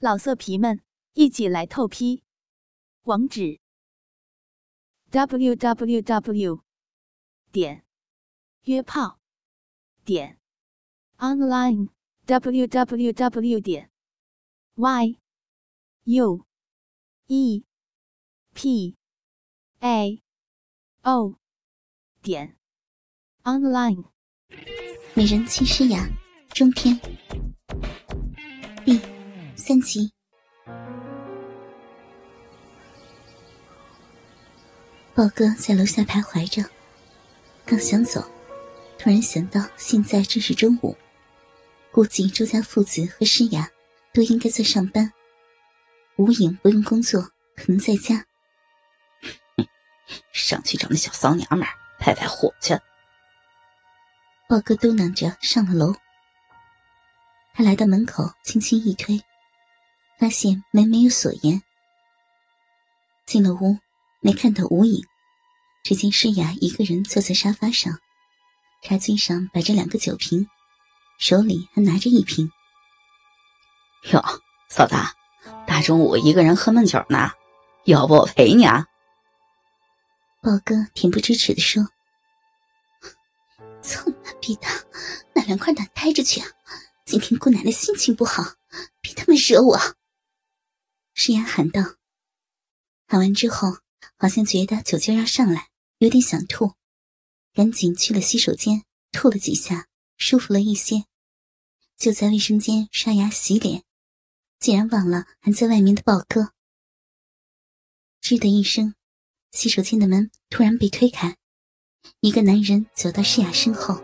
老色皮们，一起来透批！网址：w w w 点约炮点 online w w w 点 y u e p a o 点 online。美人妻诗雅中篇三集。豹哥在楼下徘徊着，刚想走，突然想到现在正是中午，估计周家父子和诗雅都应该在上班，吴影不用工作，可能在家。上去找那小骚娘们儿派派火去。豹哥嘟囔着上了楼，他来到门口，轻轻一推。发现门没有锁严，进了屋，没看到吴影，只见诗雅一个人坐在沙发上，茶几上摆着两个酒瓶，手里还拿着一瓶。哟，嫂子，大中午一个人喝闷酒呢，要不我陪你啊？豹哥恬不知耻的说：“操妈逼的，那两块胆呆着去啊！今天姑奶奶心情不好，别他妈惹我。”诗雅喊道：“喊完之后，好像觉得酒劲要上来，有点想吐，赶紧去了洗手间，吐了几下，舒服了一些。就在卫生间刷牙洗脸，竟然忘了还在外面的豹哥。吱的一声，洗手间的门突然被推开，一个男人走到诗雅身后，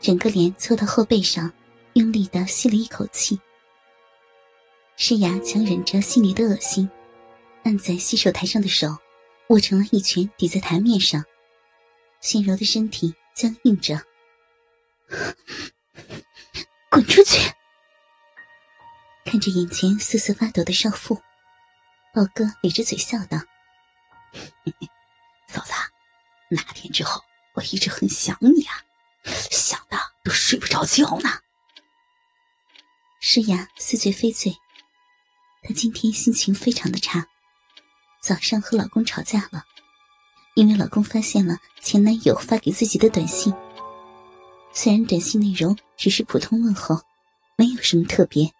整个脸凑到后背上，用力的吸了一口气。”诗雅强忍着心里的恶心，按在洗手台上的手握成了一拳，抵在台面上，纤柔的身体僵硬着。滚出去！看着眼前瑟瑟发抖的少妇，豹哥咧着嘴笑道：“ 嫂子，那天之后，我一直很想你啊，想的都睡不着觉呢。”诗雅似醉非醉。她今天心情非常的差，早上和老公吵架了，因为老公发现了前男友发给自己的短信。虽然短信内容只是普通问候，没有什么特别，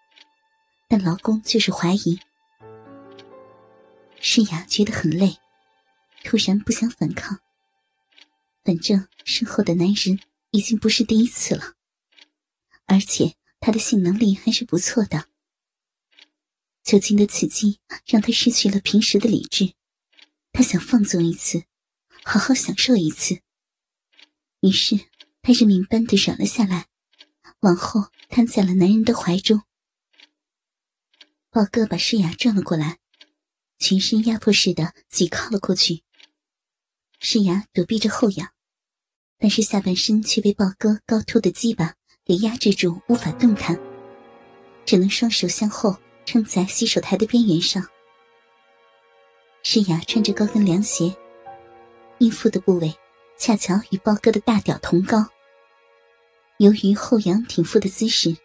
但老公就是怀疑。诗雅觉得很累，突然不想反抗。反正身后的男人已经不是第一次了，而且他的性能力还是不错的。酒精的刺激让他失去了平时的理智，他想放纵一次，好好享受一次。于是他认命般的软了下来，往后瘫在了男人的怀中。豹哥把诗雅转了过来，全身压迫似的挤靠了过去。诗雅躲避着后仰，但是下半身却被豹哥高凸的鸡巴给压制住，无法动弹，只能双手向后。撑在洗手台的边缘上，诗雅穿着高跟凉鞋，阴腹的部位恰巧与豹哥的大屌同高。由于后仰挺腹的姿势，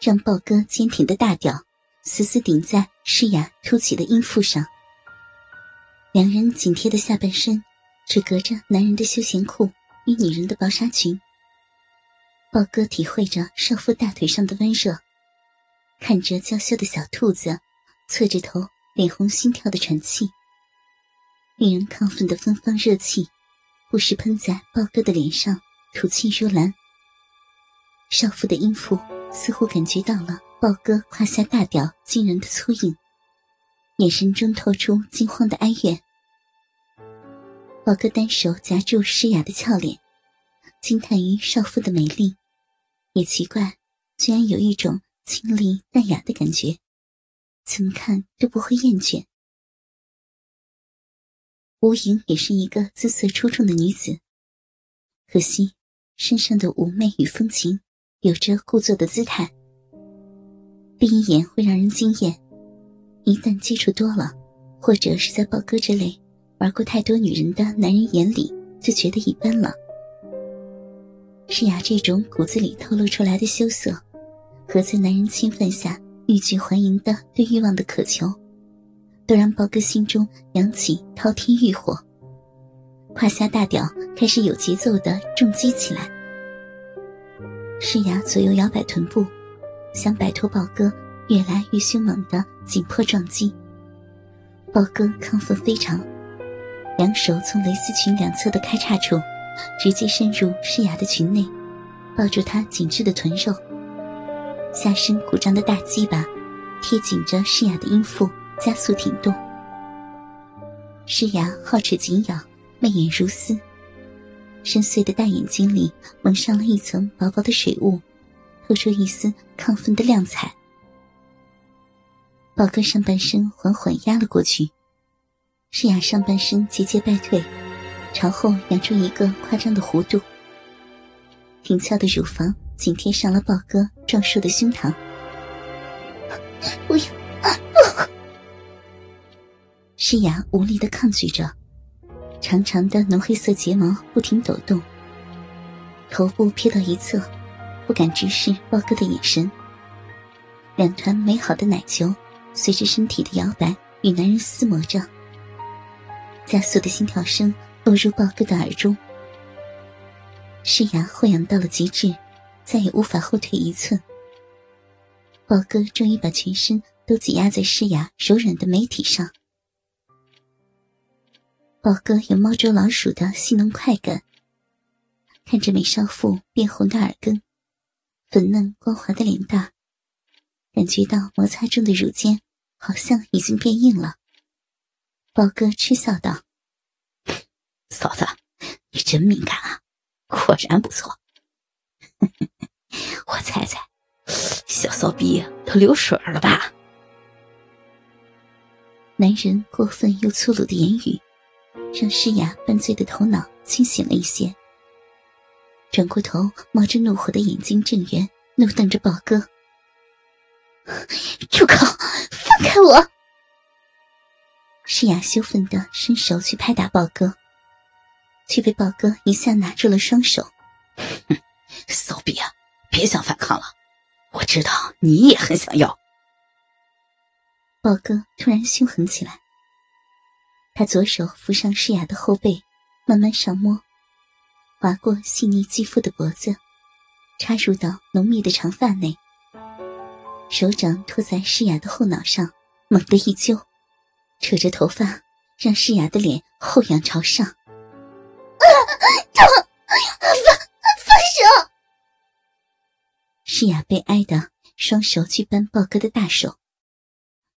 让豹哥坚挺的大屌死死顶在诗雅凸起的阴腹上。两人紧贴的下半身，只隔着男人的休闲裤与女人的薄纱裙。豹哥体会着少妇大腿上的温热。看着娇羞的小兔子，侧着头，脸红心跳的喘气，令人亢奋的芬芳热气，不时喷在豹哥的脸上，吐气如兰。少妇的音符似乎感觉到了豹哥胯下大屌惊人的粗硬，眼神中透出惊慌的哀怨。豹哥单手夹住诗雅的俏脸，惊叹于少妇的美丽，也奇怪，居然有一种。清丽淡雅的感觉，怎么看都不会厌倦。吴莹也是一个姿色出众的女子，可惜身上的妩媚与风情，有着故作的姿态。第一眼会让人惊艳，一旦接触多了，或者是在豹哥这类玩过太多女人的男人眼里，就觉得一般了。诗雅这种骨子里透露出来的羞涩。和在男人侵犯下欲拒还迎的对欲望的渴求，都让豹哥心中扬起滔天欲火。胯下大屌开始有节奏的重击起来。诗雅左右摇摆臀部，想摆脱豹哥越来越凶猛的紧迫撞击。豹哥亢奋非常，两手从蕾丝裙两侧的开叉处，直接伸入诗雅的裙内，抱住她紧致的臀肉。下身鼓胀的大鸡巴贴紧着诗雅的阴腹，加速挺动。诗雅皓齿紧咬，媚眼如丝，深邃的大眼睛里蒙上了一层薄薄的水雾，透出一丝亢奋的亮彩。宝哥上半身缓缓压了过去，诗雅上半身节节败退，朝后扬出一个夸张的弧度，挺翘的乳房。紧贴上了豹哥壮硕的胸膛，不要！诗雅无力的抗拒着，长长的浓黑色睫毛不停抖动，头部偏到一侧，不敢直视豹哥的眼神。两团美好的奶球随着身体的摇摆与男人厮磨着，加速的心跳声落入豹哥的耳中。诗雅后仰到了极致。再也无法后退一寸。宝哥终于把全身都挤压在诗雅柔软的美体上。宝哥有猫捉老鼠的戏弄快感，看着美少妇变红的耳根，粉嫩光滑的脸蛋，感觉到摩擦中的乳尖好像已经变硬了。宝哥嗤笑道：“嫂子，你真敏感啊，果然不错。”我猜猜，小骚逼都流水了吧？男人过分又粗鲁的言语，让诗雅半醉的头脑清醒了一些。转过头，冒着怒火的眼睛正圆，怒瞪着宝哥：“住口！放开我！”诗雅羞愤的伸手去拍打宝哥，却被宝哥一下拿住了双手。哼，骚逼啊！别想反抗了，我知道你也很想要。宝哥突然凶狠起来，他左手扶上诗雅的后背，慢慢上摸，划过细腻肌肤的脖子，插入到浓密的长发内，手掌托在诗雅的后脑上，猛地一揪，扯着头发，让诗雅的脸后仰朝上。诗雅被挨的双手去扳豹哥的大手，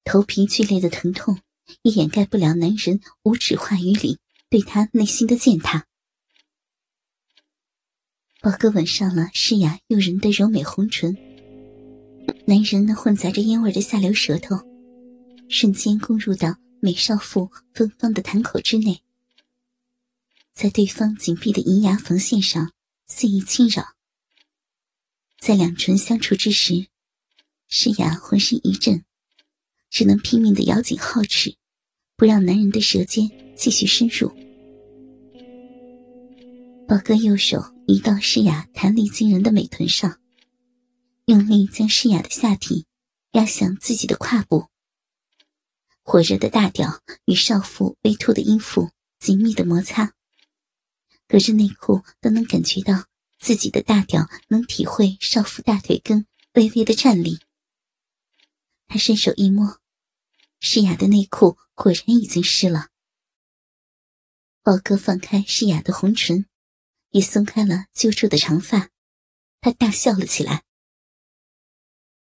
头皮剧烈的疼痛也掩盖不了男人无耻话语里对他内心的践踏。豹哥吻上了诗雅诱人的柔美红唇，男人那混杂着烟味的下流舌头，瞬间攻入到美少妇芬芳的潭口之内，在对方紧闭的银牙缝线上肆意侵扰。在两唇相处之时，诗雅浑身一震，只能拼命的咬紧皓齿，不让男人的舌尖继续深入。宝哥右手移到诗雅弹力惊人的美臀上，用力将诗雅的下体压向自己的胯部。火热的大屌与少妇微凸的阴腹紧密的摩擦，隔着内裤都能感觉到。自己的大屌能体会少妇大腿根微微的颤栗。他伸手一摸，诗雅的内裤果然已经湿了。宝哥放开诗雅的红唇，也松开了揪住的长发，他大笑了起来：“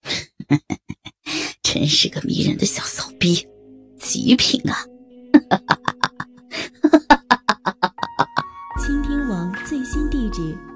真是个迷人的小骚逼，极品啊！” 倾听网最新地址。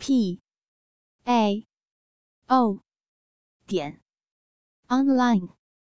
p a o 点 online。